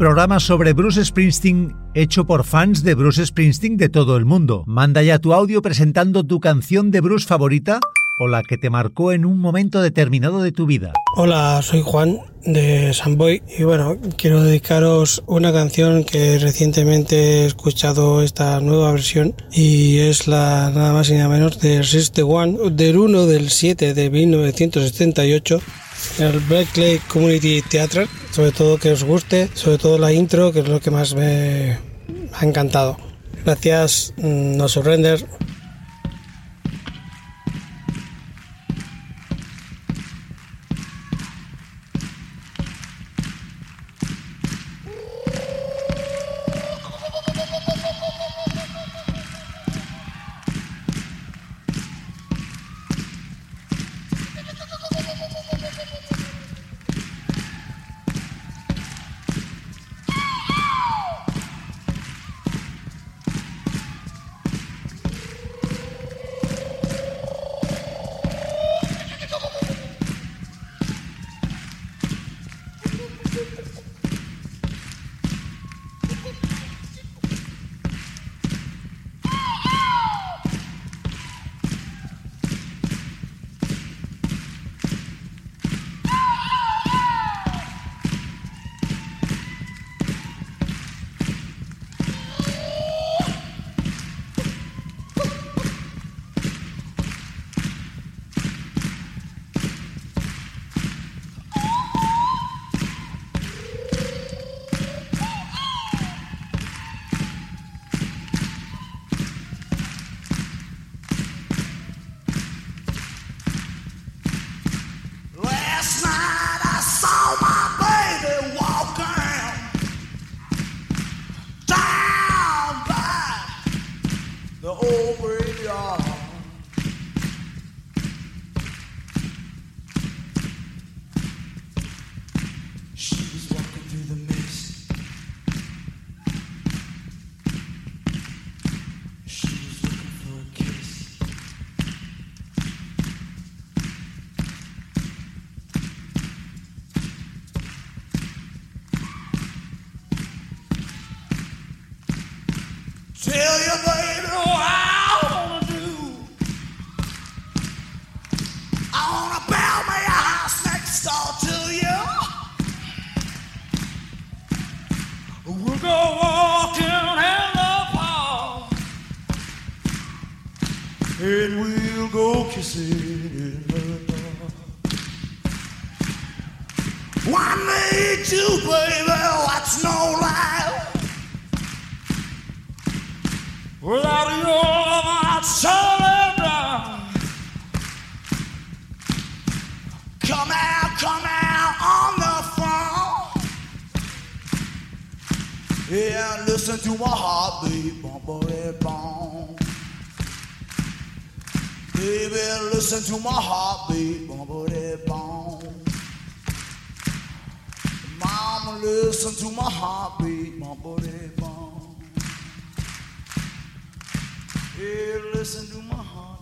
programa sobre Bruce Springsteen hecho por fans de Bruce Springsteen de todo el mundo. Manda ya tu audio presentando tu canción de Bruce favorita o la que te marcó en un momento determinado de tu vida. Hola, soy Juan de Samboy y bueno, quiero dedicaros una canción que recientemente he escuchado esta nueva versión y es la nada más y nada menos de Resist the One del 1 del 7 de 1978 el Berkeley Community Theatre, sobre todo que os guste, sobre todo la intro que es lo que más me ha encantado. Gracias, mm, No Surrender. To my heartbeat. Mama, listen to my heartbeat. Hey, listen to my heart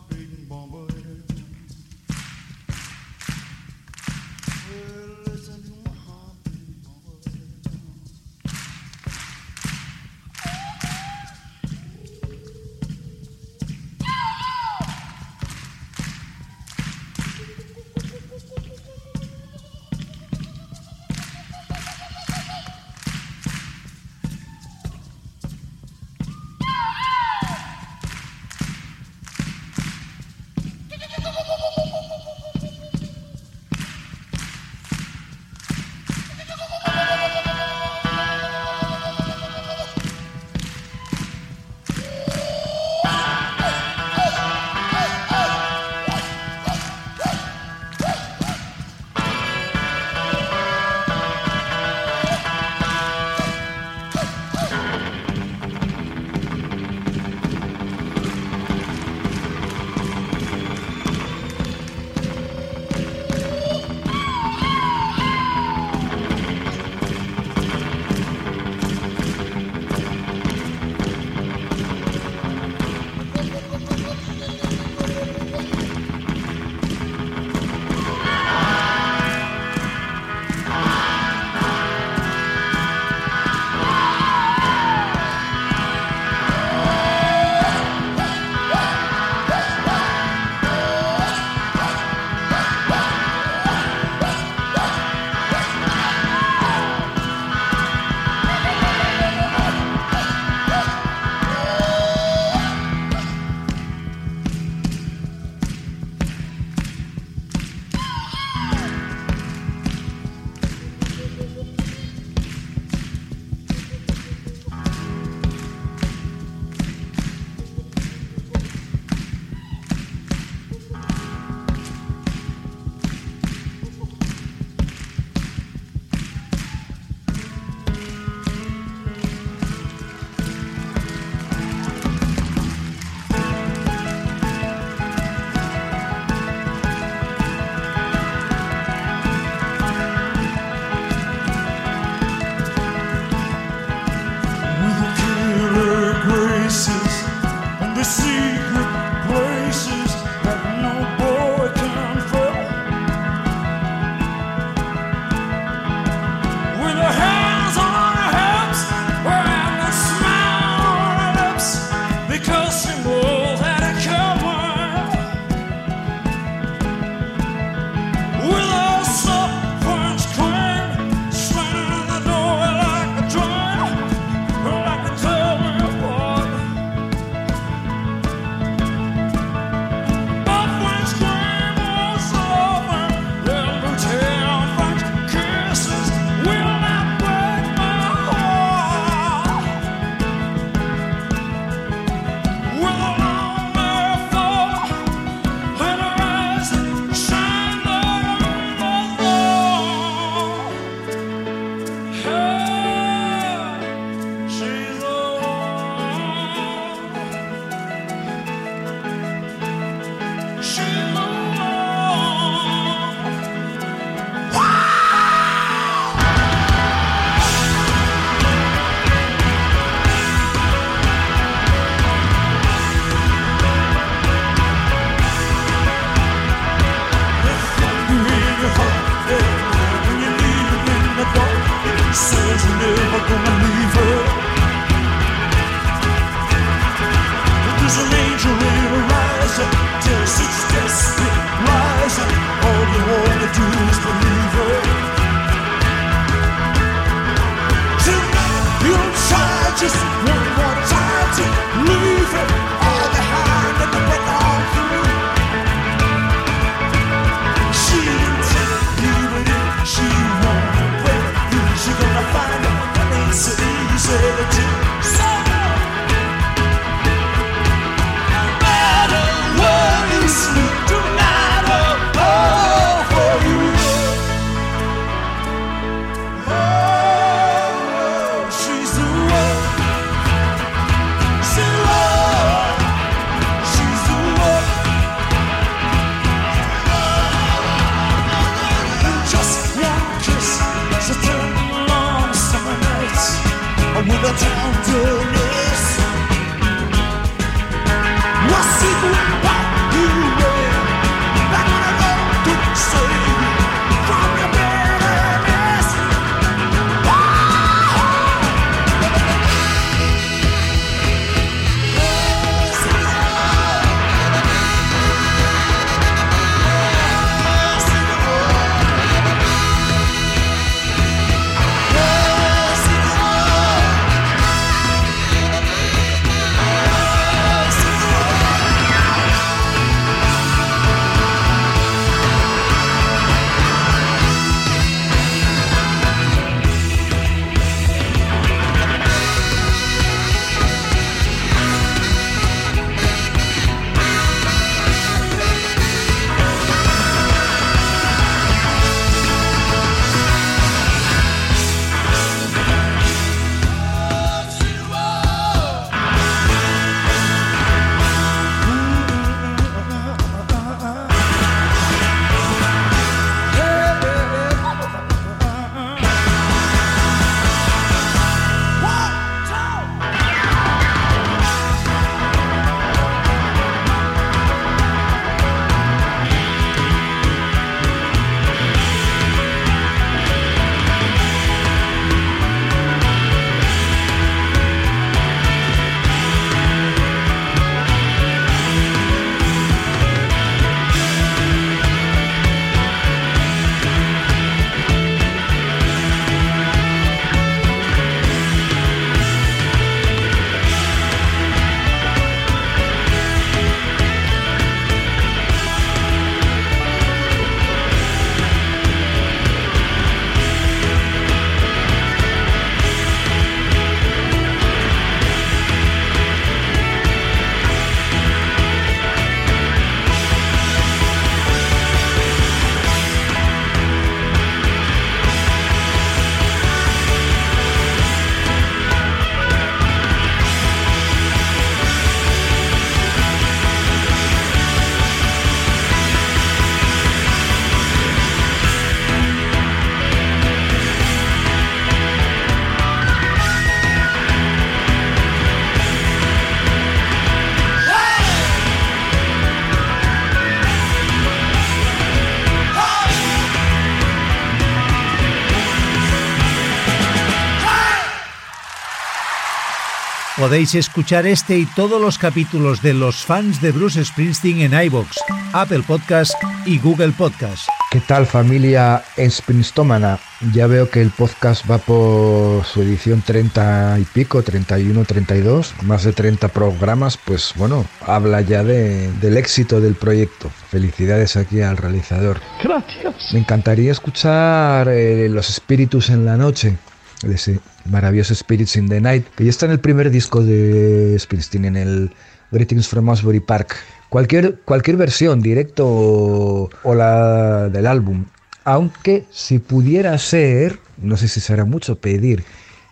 Podéis escuchar este y todos los capítulos de los fans de Bruce Springsteen en iBox, Apple Podcast y Google Podcast. ¿Qué tal familia Springstomana? Ya veo que el podcast va por su edición 30 y pico, 31, 32, más de 30 programas, pues bueno, habla ya de- del éxito del proyecto. Felicidades aquí al realizador. Gracias. Me encantaría escuchar eh, Los Espíritus en la Noche, de ese maravilloso Spirits in the Night, que ya está en el primer disco de Springsteen, en el Greetings from Asbury Park. Cualquier, cualquier versión, directo o, o la del álbum. Aunque si pudiera ser, no sé si será mucho pedir,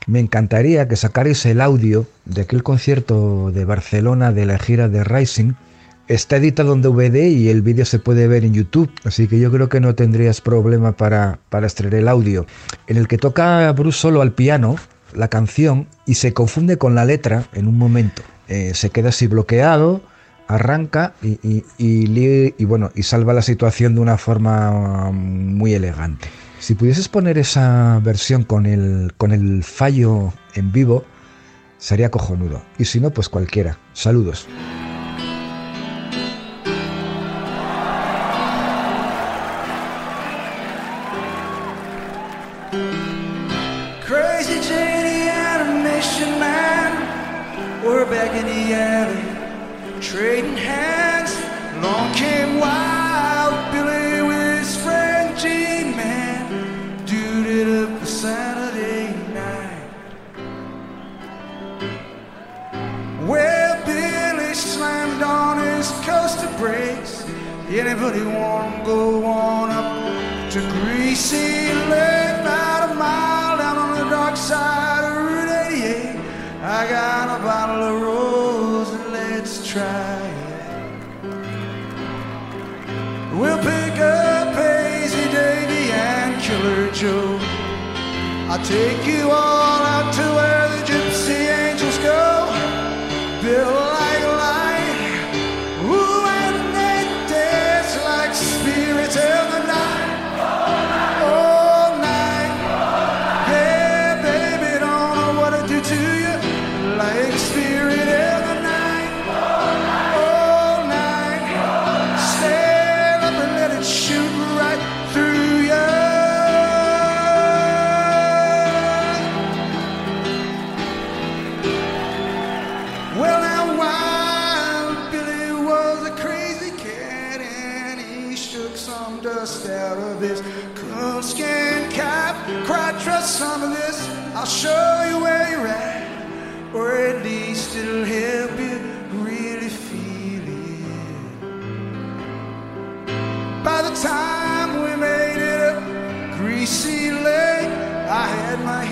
me encantaría que sacarais el audio de aquel concierto de Barcelona de la gira de Rising, Está editado en DVD y el vídeo se puede ver en YouTube, así que yo creo que no tendrías problema para, para extraer el audio. En el que toca Bruce solo al piano, la canción, y se confunde con la letra en un momento. Eh, se queda así bloqueado, arranca y, y, y, bueno, y salva la situación de una forma um, muy elegante. Si pudieses poner esa versión con el, con el fallo en vivo, sería cojonudo. Y si no, pues cualquiera. Saludos. Anybody wanna go on up to Greasy Lake? About a mile down on the dark side of Route 88. I got a bottle of rose and let's try it. We'll pick up Hazy Davy and Killer Joe. I'll take you all out to where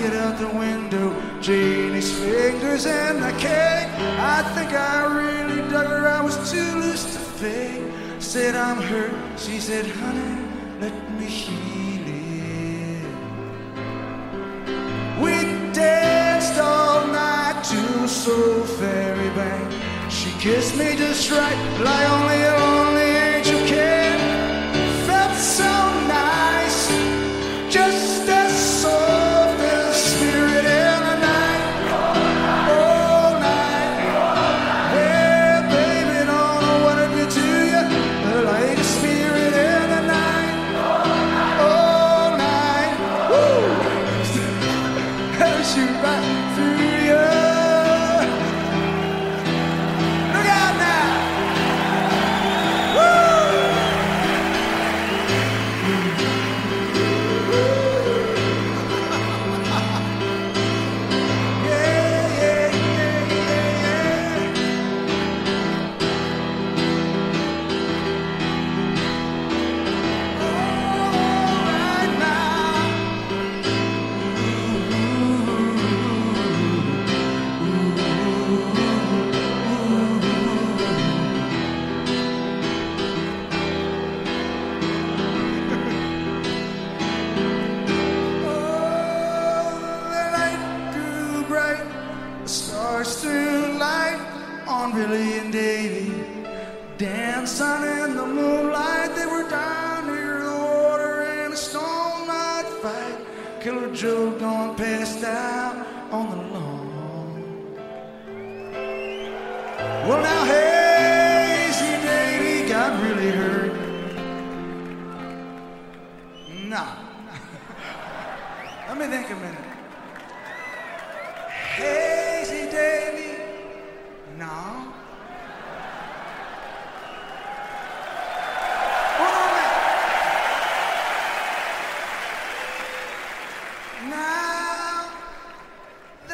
it out the window. Jeannie's fingers and the cake. I think I really dug her. I was too loose to fake. Said I'm hurt. She said, honey, let me heal it. We danced all night to Soul Fairy Bank. She kissed me just right, like only a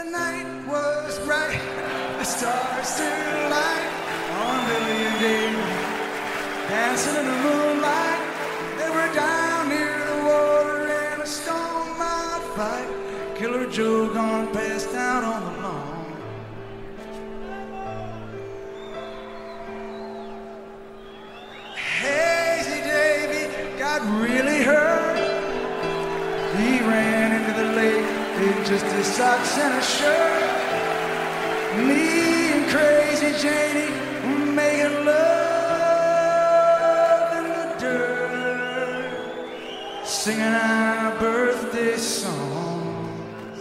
the night was bright, the stars still light on Billy and Dave, dancing in the moonlight. They were down near the water in a storm-out fight. Killer Joe gone passed out on the lawn. Hazy Davey got really just his socks and a shirt. Me and crazy Janie making love in the dirt, singing our birthday songs.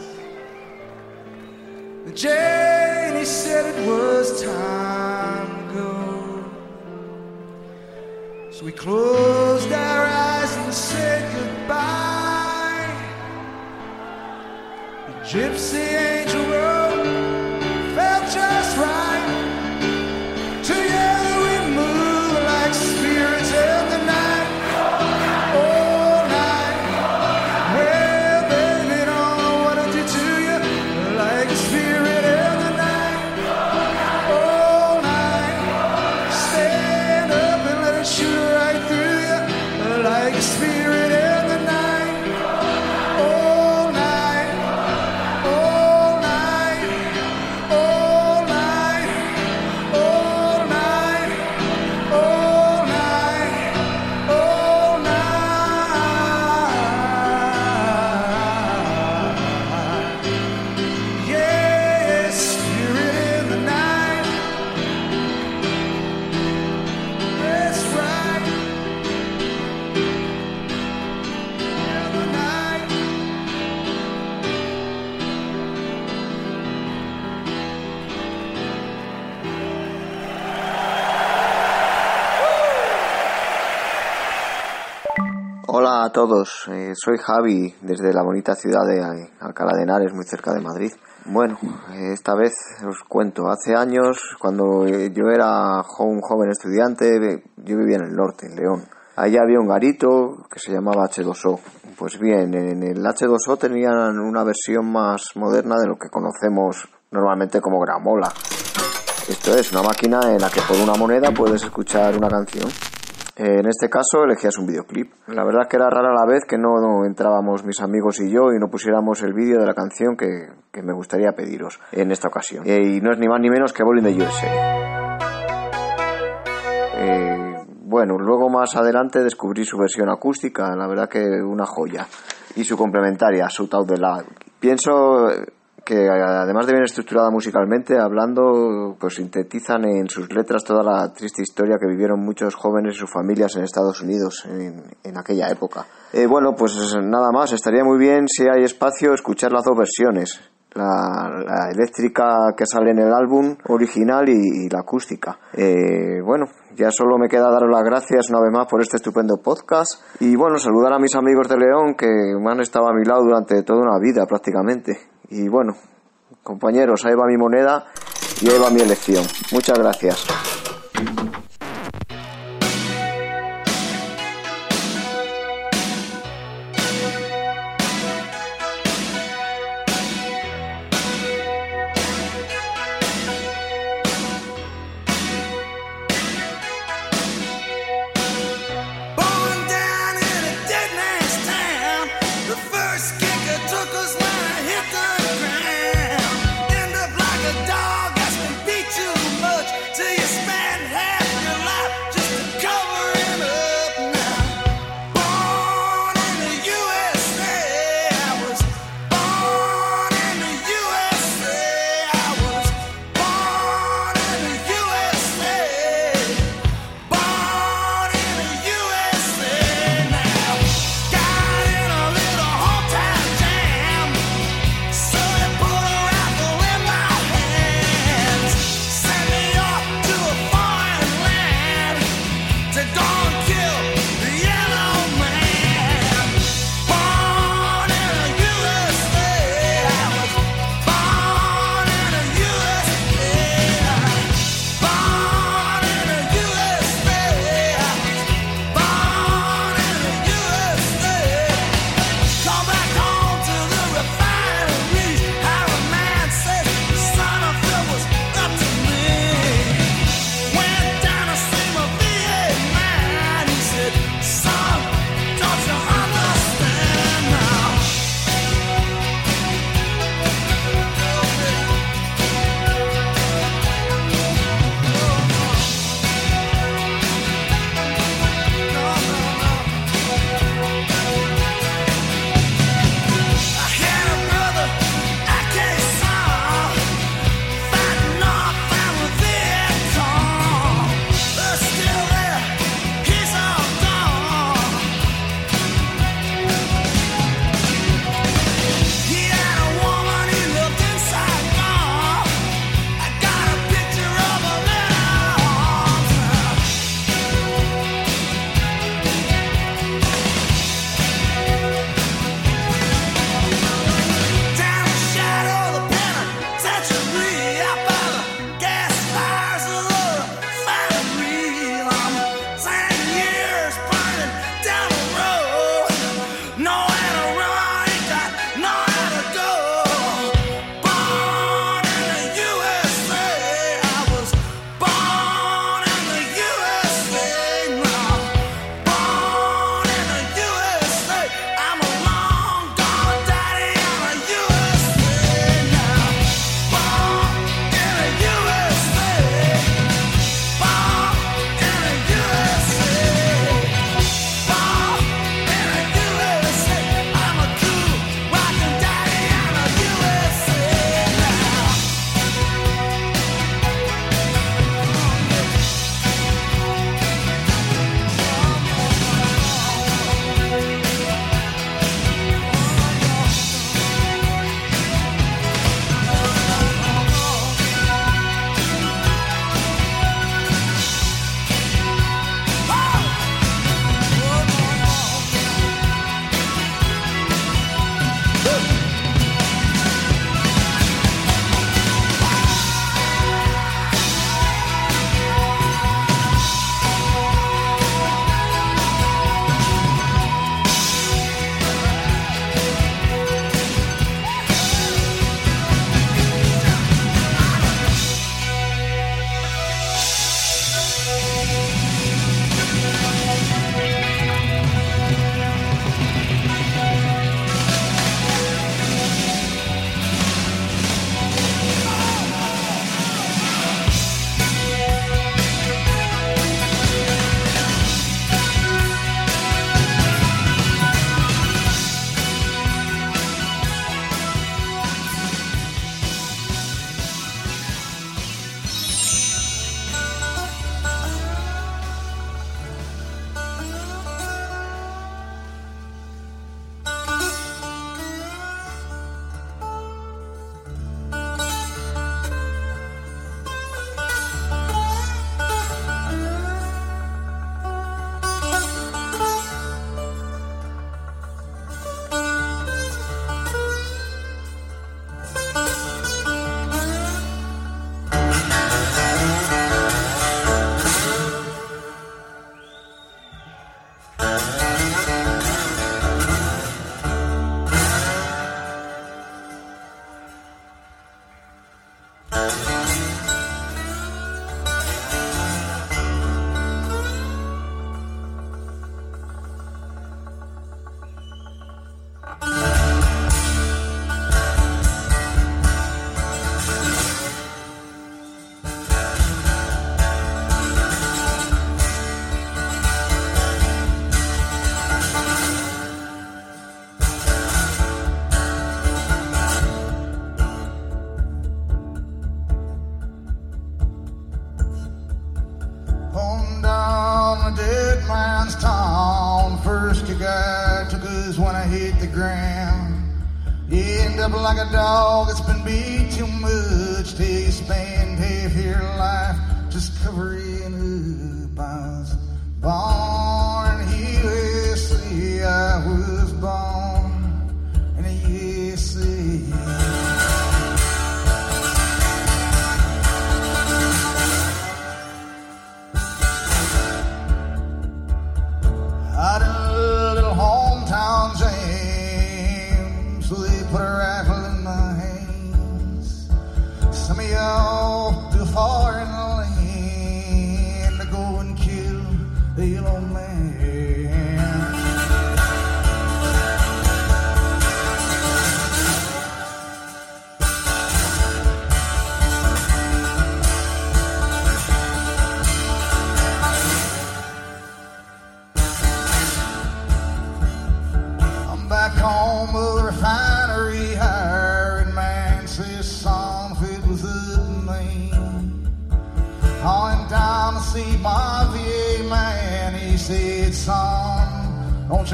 Janie said it was time to go, so we closed. Gypsy a todos, eh, soy Javi desde la bonita ciudad de Alcalá de Henares, muy cerca de Madrid. Bueno, eh, esta vez os cuento, hace años, cuando eh, yo era un joven estudiante, eh, yo vivía en el norte, en León. Allí había un garito que se llamaba H2O. Pues bien, en el H2O tenían una versión más moderna de lo que conocemos normalmente como gramola. Esto es una máquina en la que por una moneda puedes escuchar una canción. En este caso elegías un videoclip. La verdad es que era rara la vez que no, entrábamos mis amigos y yo y no pusiéramos el vídeo de la canción que, que me gustaría pediros en esta ocasión. Eh, y no es ni más ni menos que Bowling de USA. Eh, bueno, luego más adelante descubrí su versión acústica, la verdad que una joya. Y su complementaria, Shoot Out the Lab. Pienso que además de bien estructurada musicalmente, hablando, pues sintetizan en sus letras toda la triste historia que vivieron muchos jóvenes y sus familias en Estados Unidos en, en aquella época. Eh, bueno, pues nada más, estaría muy bien si hay espacio escuchar las dos versiones. La, eléctrica que sale en el álbum original y, y la acústica. Eh, bueno, ya solo me queda daros las gracias una vez más por este estupendo podcast y bueno, saludar a mis amigos de León que me han estado a mi lado durante toda una vida prácticamente. Y bueno, compañeros, ahí va mi moneda y ahí va mi elección. Muchas gracias. Like a dog that's been beat too much you spend half your life just covering up. I was born in USA. I was born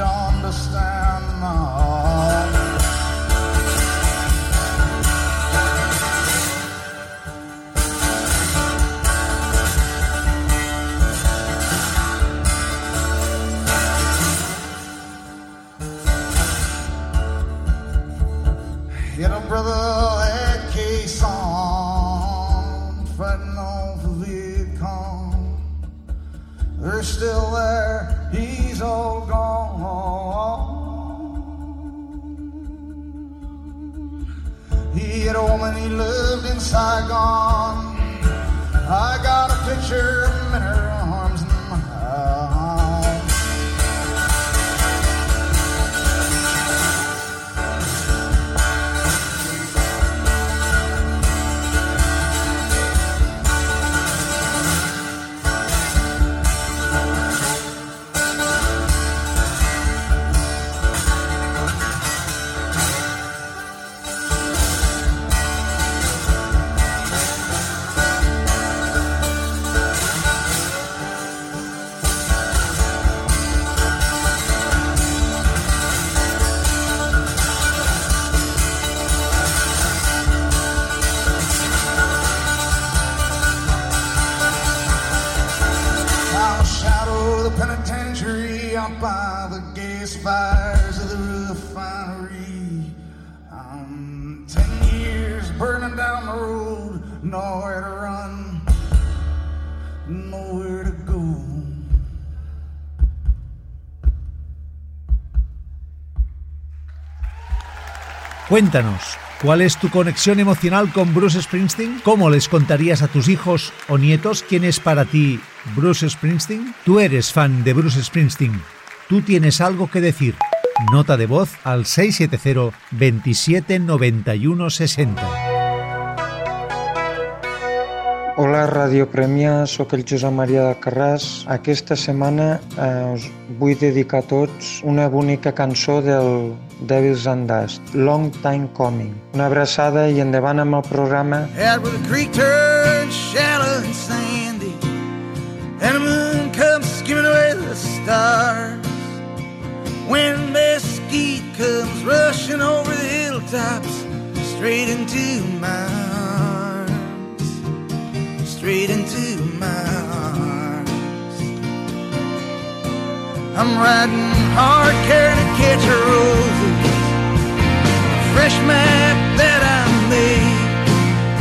understand Saigon. Cuéntanos, ¿cuál es tu conexión emocional con Bruce Springsteen? ¿Cómo les contarías a tus hijos o nietos quién es para ti Bruce Springsteen? Tú eres fan de Bruce Springsteen. Tú tienes algo que decir. Nota de voz al 670 27 91 60. Hola, Radio Premià, sóc el Josep Maria de Carràs. Aquesta setmana eh, us vull dedicar a tots una bonica cançó del Devils and Dust, Long Time Coming. Una abraçada i endavant amb el programa. The creek turns shallow and sandy, and the moon comes skimming away the stars. When mesquite comes rushing over the hilltops, straight into my straight into my arms. I'm riding hard, carrying a catch of roses, fresh map that I made.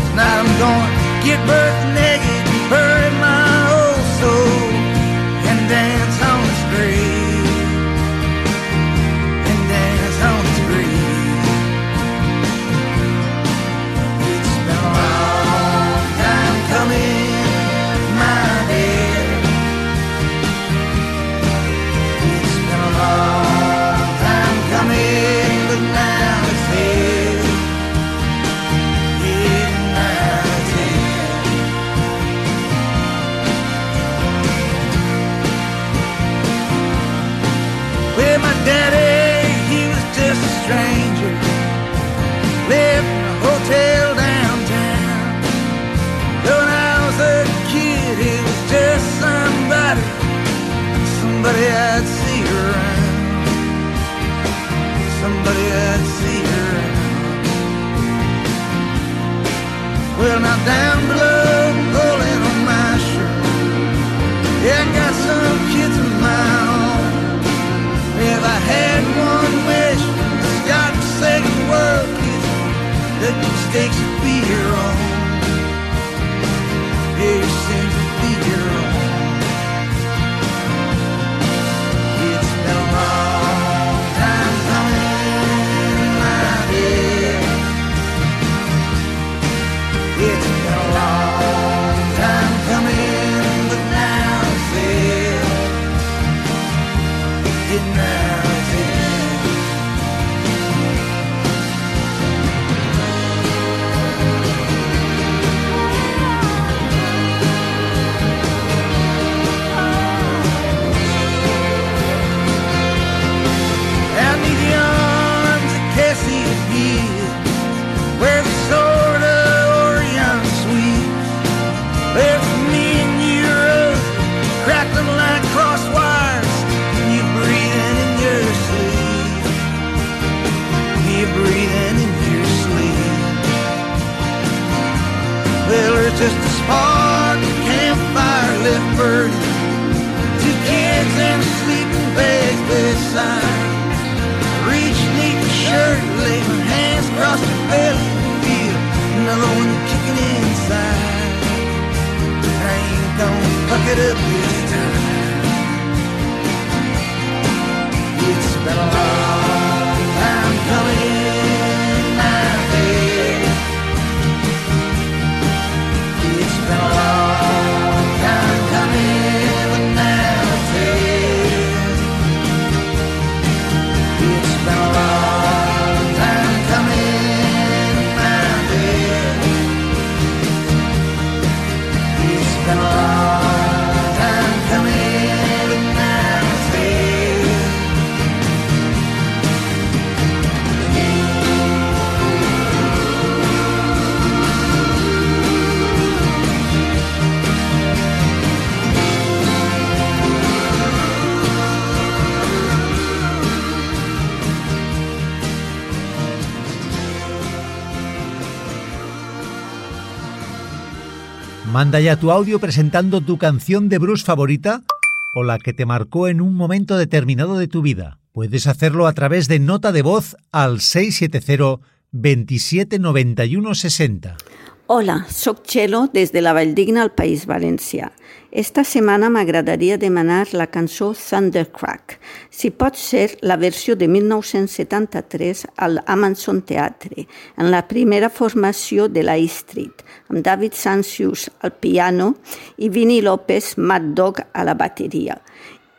Tonight I'm gonna get birth Down below, pulling on my shirt. Yeah, I got some kids of my own. If I had one wish, start the second world, kids, the mistakes would be your own. Manda ya tu audio presentando tu canción de Bruce favorita o la que te marcó en un momento determinado de tu vida. Puedes hacerlo a través de nota de voz al 670 27 91 60. Hola, soc Txelo des de la Valldigna al País Valencià. Esta setmana m'agradaria demanar la cançó Thundercrack, si pot ser la versió de 1973 al Amazon Teatre, en la primera formació de la E Street, amb David Sancius al piano i Vini López Mad Dog a la bateria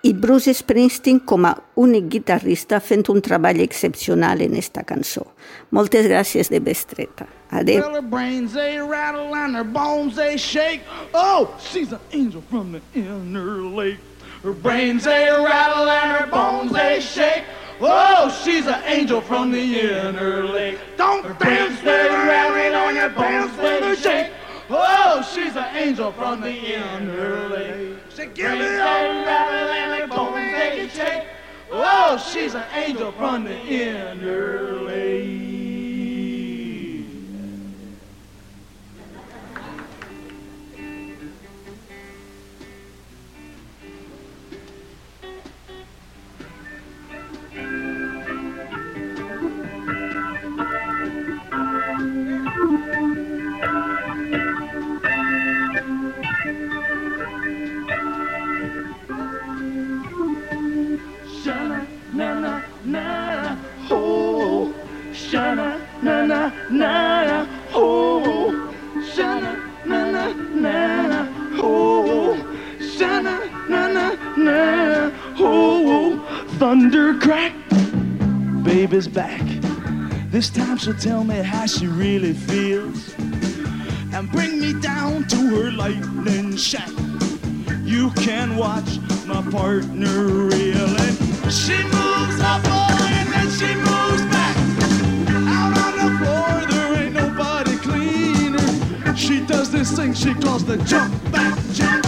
i Bruce Springsteen com a únic guitarrista fent un treball excepcional en esta cançó. Moltes gràcies de bestreta. Adéu. Well, her brains they rattle and her bones they shake. Oh, she's an angel from the inner lake. Her brains they rattle and her bones they shake. Oh, she's an angel from the inner lake. Don't dance with her rattle on your bones they shake. Oh, she's an angel from the inner lake. She give me a rattle and bones they shake. Oh, she's an angel from the inner lake. Shana na na na ho Shana na na na ho Shana na na na ho Thunder crack Baby's back This time she'll tell me how she really feels And bring me down to her lightning shack you can watch my partner reel and she moves up oh, and then she moves this thing she calls the jump back jack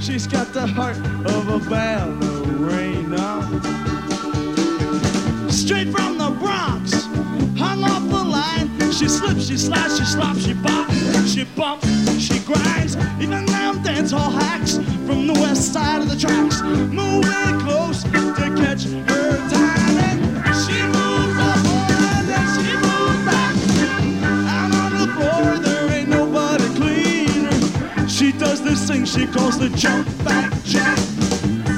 she's got the heart of a ballerina straight from the Bronx. Hung off the line. She slips, she slides, she slops, she bops, she bumps, she grinds. Even them dance hall hacks from the west side of the tracks. Moving close to catch her this thing she calls the jump back jack.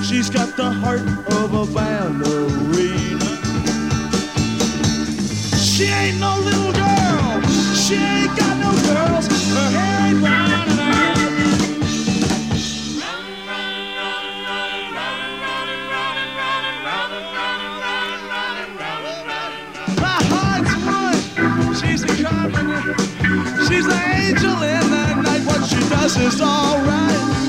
She's got the heart of a ballerina. She ain't no little She is alright.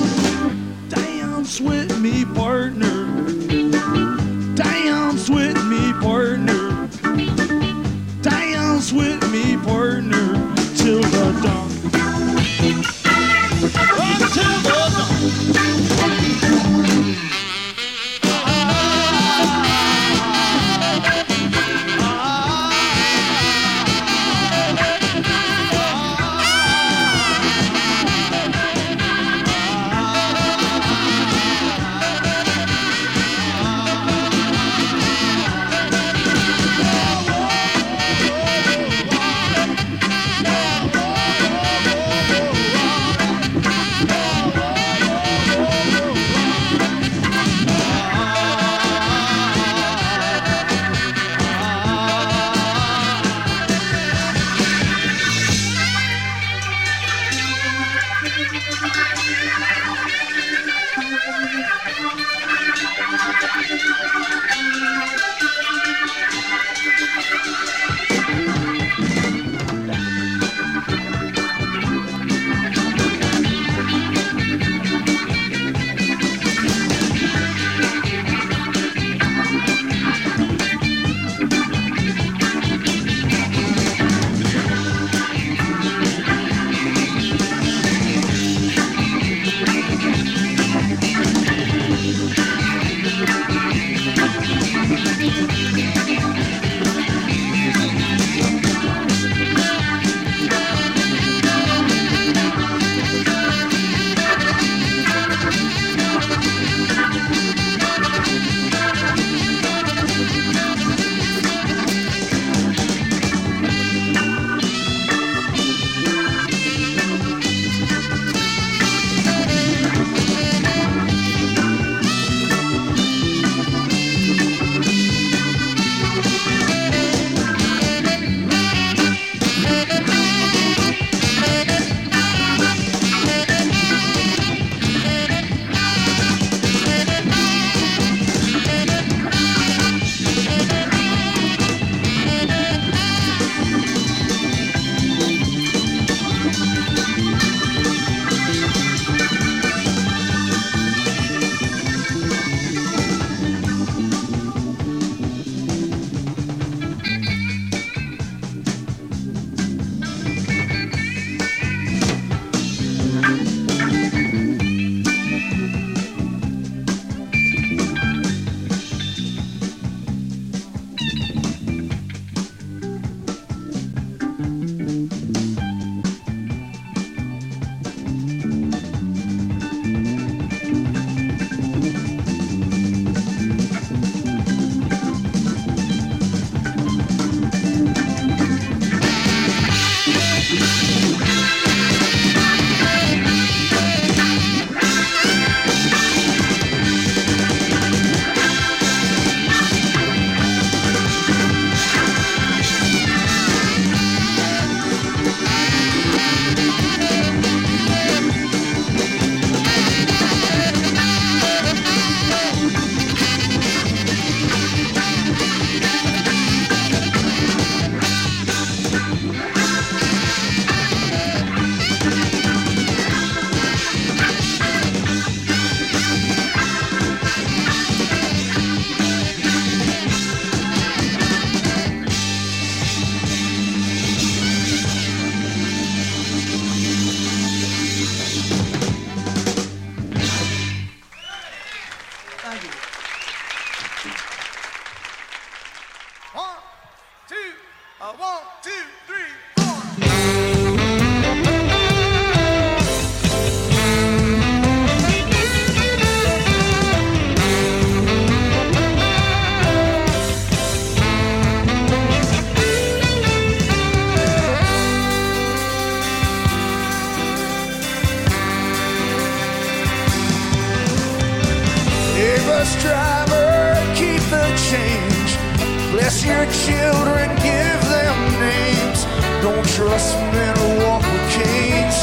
Bless your children, give them names. Don't trust men who walk with canes.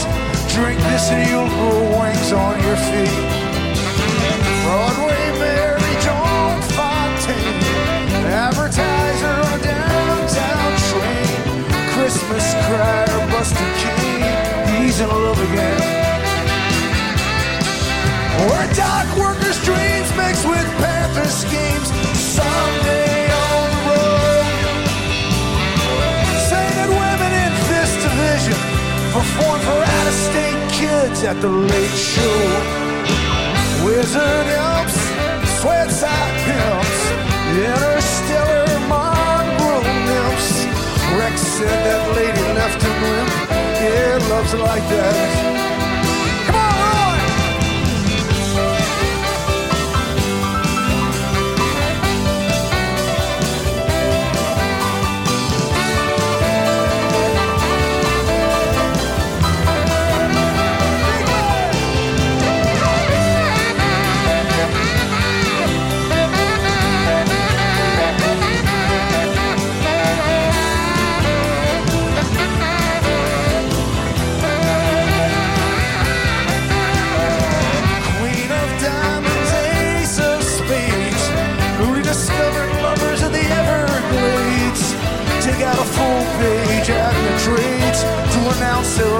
Drink this and you'll grow wings on your feet. Broadway Mary Joan Fontaine, advertiser on downtown train. Christmas crier Buster King, he's in love again. Where dock workers' dreams mixed with Panther schemes. Someday out-of-state at the late show. Wizard imps, sweatside pimps, interstellar mongrel nymphs. Rex said that lady left him limp. Yeah, love's like that. To announce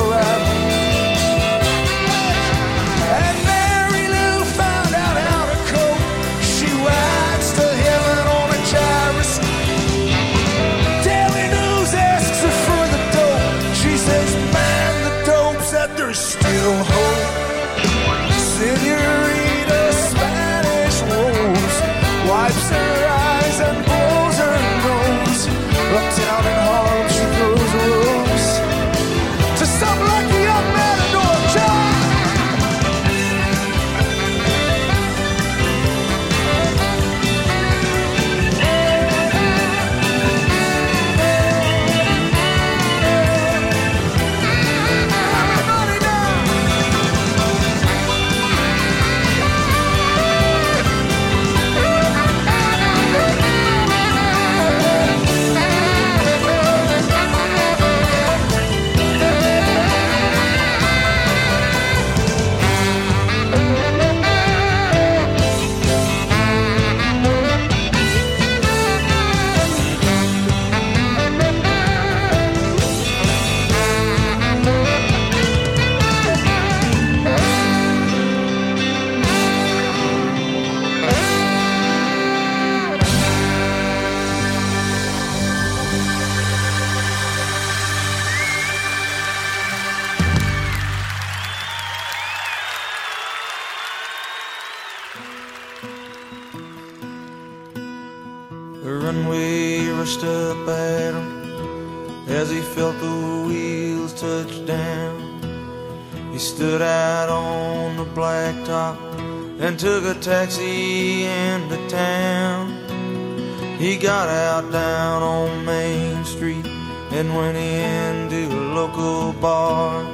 into a local bar.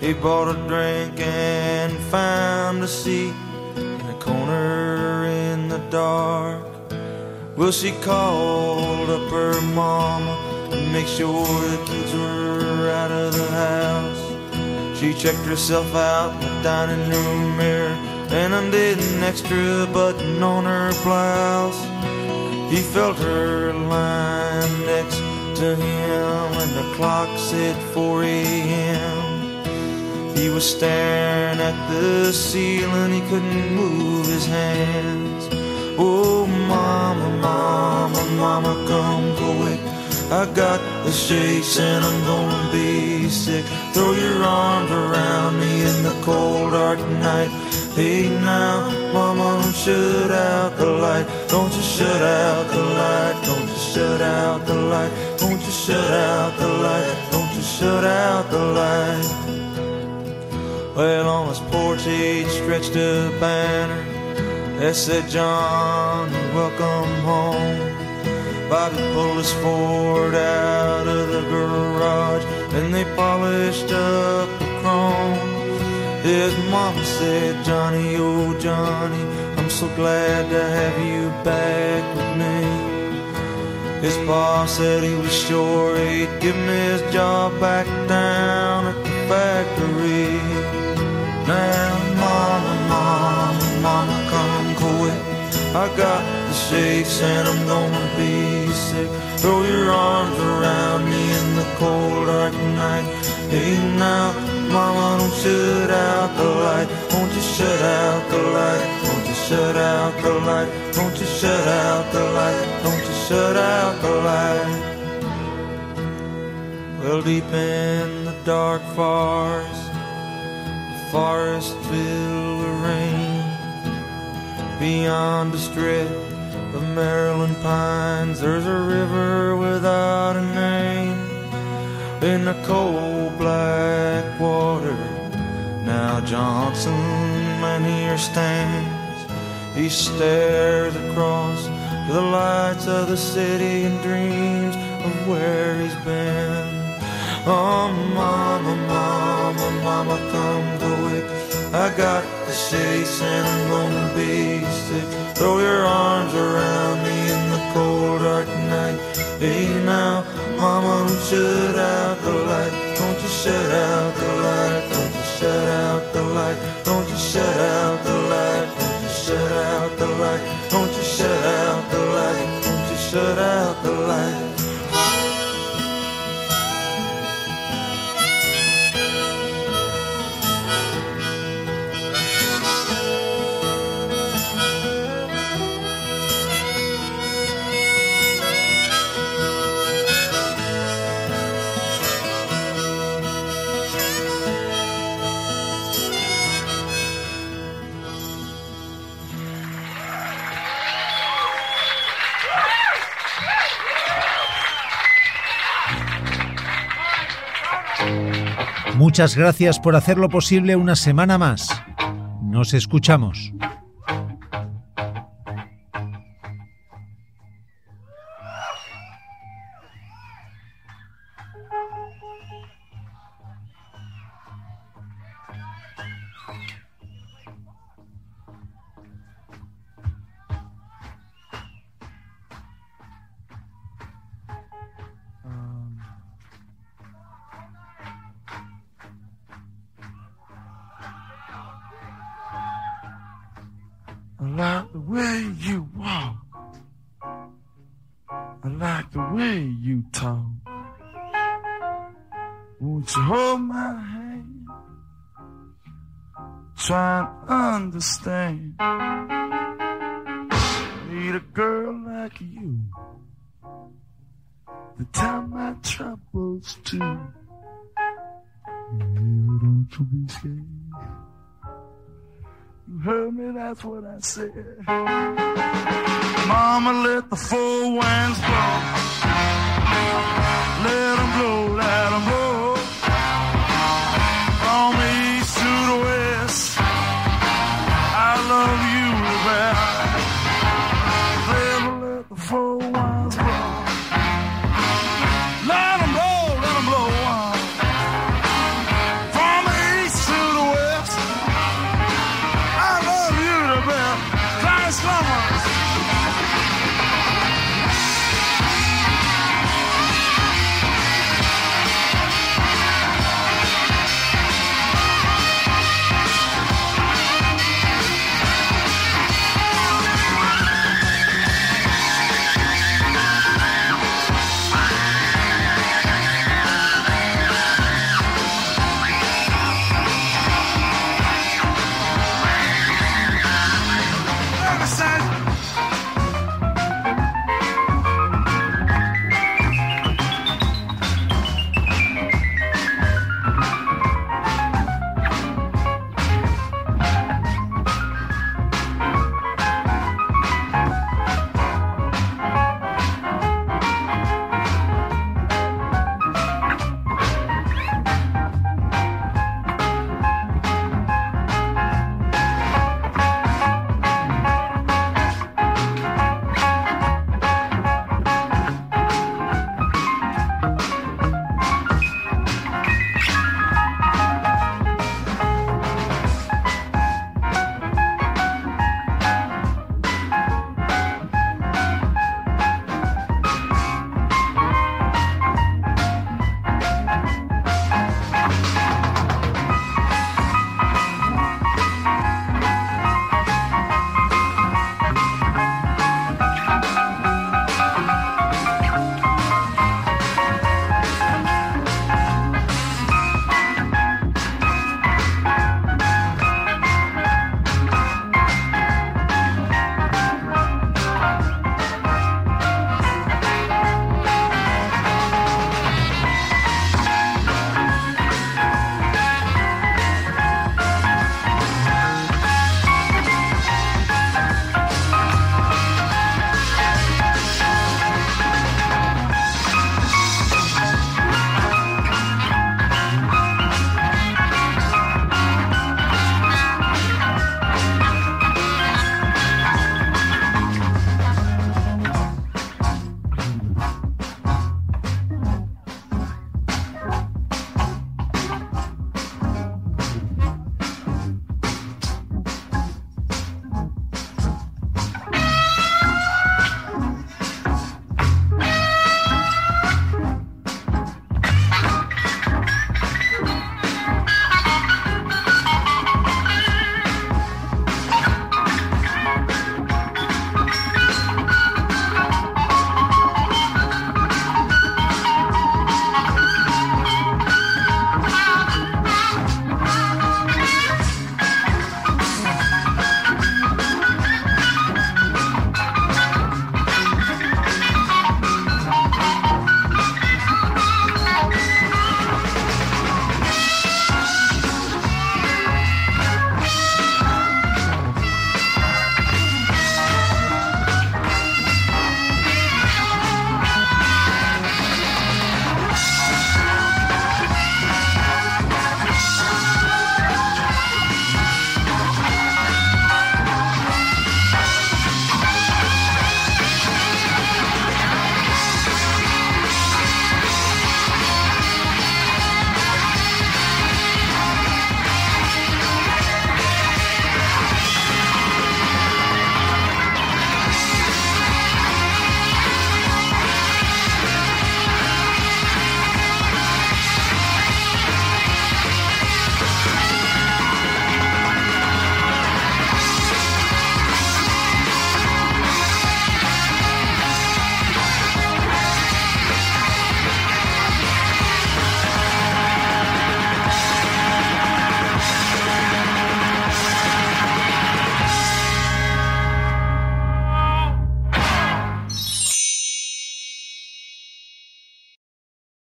He bought a drink and found a seat in a corner in the dark. Well, she called up her mama to make sure the kids were out of the house. She checked herself out in the dining room mirror and undid an extra button on her blouse. He felt her lying next to him the clock said 4 a.m. He was staring at the ceiling, he couldn't move his hands. Oh, mama, mama, mama, come quick. I got the shakes and I'm gonna be sick. Throw your arms around me in the cold dark night. Hey now, mama, don't shut out the light. Don't you shut out the light. Don't you shut out the light. Don't you shut out the light. Don't you shut out the light. Well, on his porch he'd stretched a banner that said, John, welcome home. Bobby pulled his Ford out of the garage and they polished up the chrome. His mama said, Johnny, oh Johnny, I'm so glad to have you back with me. His pa said he was sure he'd give me his job back down at the factory. Now, mama, I got the shakes and I'm gonna be sick. Throw your arms around me in the cold dark night. Hey now, mama, don't shut out the light. Won't you shut out the light? Won't you shut out the light? Won't you shut out the light? Won't you shut out the light? Well, deep in the dark forest, the forest filled with rain. Beyond the strip of Maryland pines, there's a river without a name. In the cold black water, now Johnson, man, here stands. He stares across to the lights of the city and dreams of where he's been. Oh, mama, mama, mama, come quick. I got the shakes and I'm gonna be sick. Throw your arms around me in the cold dark night. Hey now, mama, don't shut out the light. Don't you shut out the light. Don't you shut out Muchas gracias por hacerlo posible una semana más. Nos escuchamos. That's what I said. Mama, let the four winds blow.